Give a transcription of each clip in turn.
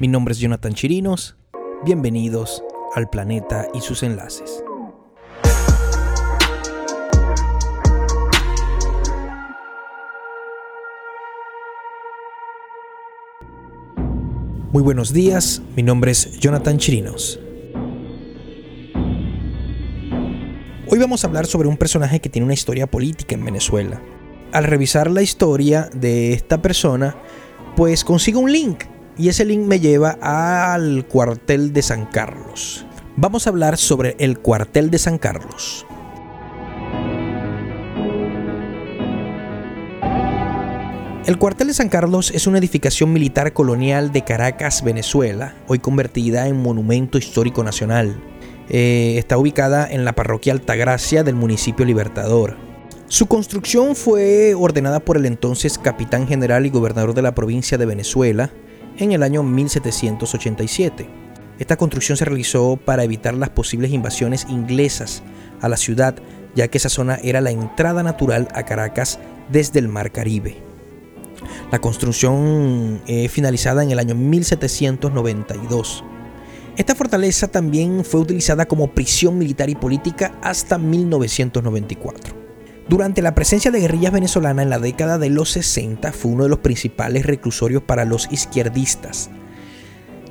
Mi nombre es Jonathan Chirinos. Bienvenidos al planeta y sus enlaces. Muy buenos días, mi nombre es Jonathan Chirinos. Hoy vamos a hablar sobre un personaje que tiene una historia política en Venezuela. Al revisar la historia de esta persona, pues consigo un link y ese link me lleva al cuartel de San Carlos. Vamos a hablar sobre el cuartel de San Carlos. El cuartel de San Carlos es una edificación militar colonial de Caracas, Venezuela, hoy convertida en monumento histórico nacional. Eh, está ubicada en la parroquia Altagracia del municipio Libertador. Su construcción fue ordenada por el entonces capitán general y gobernador de la provincia de Venezuela en el año 1787. Esta construcción se realizó para evitar las posibles invasiones inglesas a la ciudad, ya que esa zona era la entrada natural a Caracas desde el Mar Caribe. La construcción finalizada en el año 1792. Esta fortaleza también fue utilizada como prisión militar y política hasta 1994. Durante la presencia de guerrillas venezolanas en la década de los 60 fue uno de los principales reclusorios para los izquierdistas.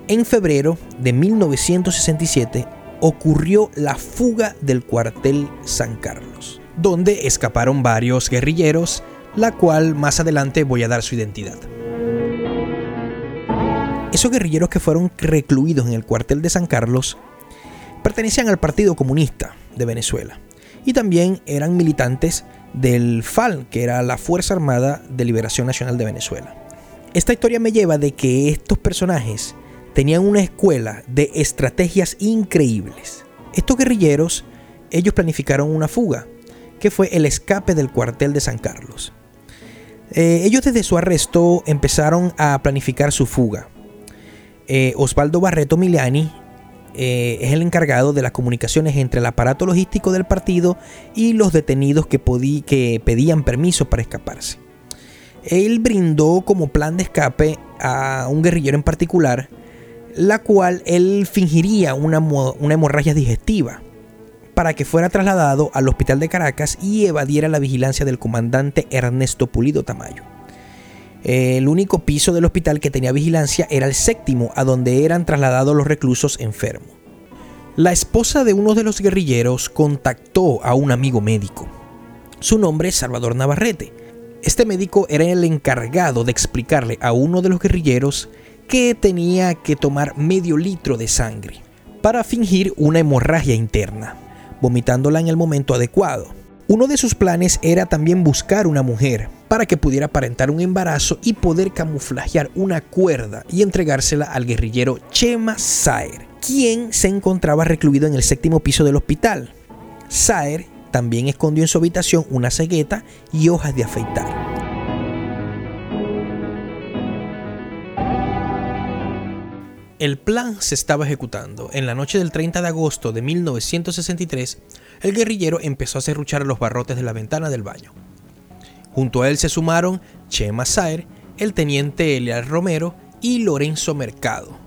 En febrero de 1967 ocurrió la fuga del cuartel San Carlos, donde escaparon varios guerrilleros la cual más adelante voy a dar su identidad. Esos guerrilleros que fueron recluidos en el cuartel de San Carlos pertenecían al Partido Comunista de Venezuela y también eran militantes del FAL, que era la Fuerza Armada de Liberación Nacional de Venezuela. Esta historia me lleva de que estos personajes tenían una escuela de estrategias increíbles. Estos guerrilleros, ellos planificaron una fuga, que fue el escape del cuartel de San Carlos. Eh, ellos desde su arresto empezaron a planificar su fuga. Eh, Osvaldo Barreto Milani eh, es el encargado de las comunicaciones entre el aparato logístico del partido y los detenidos que, pedían permiso para escaparse. Él brindó como plan de escape a un guerrillero en particular, la cual él fingiría una hemorragia digestiva para que fuera trasladado al hospital de Caracas y evadiera la vigilancia del comandante Ernesto Pulido Tamayo. El único piso del hospital que tenía vigilancia era el séptimo, a donde eran trasladados los reclusos enfermos. La esposa de uno de los guerrilleros contactó a un amigo médico. Su nombre es Salvador Navarrete. Este médico era el encargado de explicarle a uno de los guerrilleros que tenía que tomar medio litro de sangre para fingir una hemorragia interna vomitándola en el momento adecuado. Uno de sus planes era también buscar una mujer para que pudiera aparentar un embarazo y poder camuflajear una cuerda y entregársela al guerrillero Chema Saer, quien se encontraba recluido en el séptimo piso del hospital. Saer también escondió en su habitación una cegueta y hojas de afeitar. El plan se estaba ejecutando. En la noche del 30 de agosto de 1963, el guerrillero empezó a serruchar los barrotes de la ventana del baño. Junto a él se sumaron Chema Saer, el teniente Elias Romero y Lorenzo Mercado,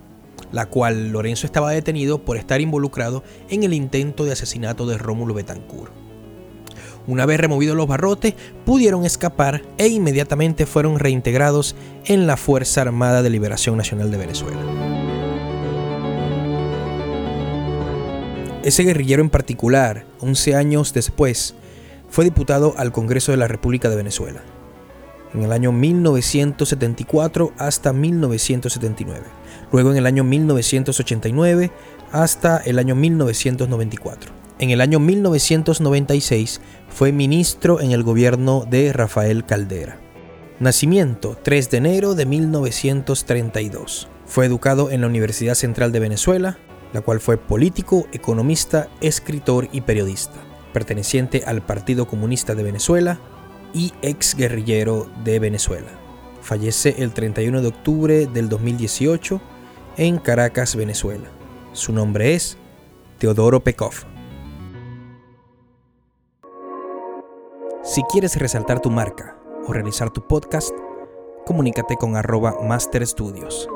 la cual Lorenzo estaba detenido por estar involucrado en el intento de asesinato de Rómulo Betancourt. Una vez removidos los barrotes, pudieron escapar e inmediatamente fueron reintegrados en la Fuerza Armada de Liberación Nacional de Venezuela. Ese guerrillero en particular, 11 años después, fue diputado al Congreso de la República de Venezuela, en el año 1974 hasta 1979, luego en el año 1989 hasta el año 1994. En el año 1996 fue ministro en el gobierno de Rafael Caldera. Nacimiento 3 de enero de 1932. Fue educado en la Universidad Central de Venezuela, la cual fue político, economista, escritor y periodista, perteneciente al Partido Comunista de Venezuela y ex guerrillero de Venezuela. Fallece el 31 de octubre del 2018 en Caracas, Venezuela. Su nombre es Teodoro Pekov. Si quieres resaltar tu marca o realizar tu podcast, comunícate con arroba Master Studios.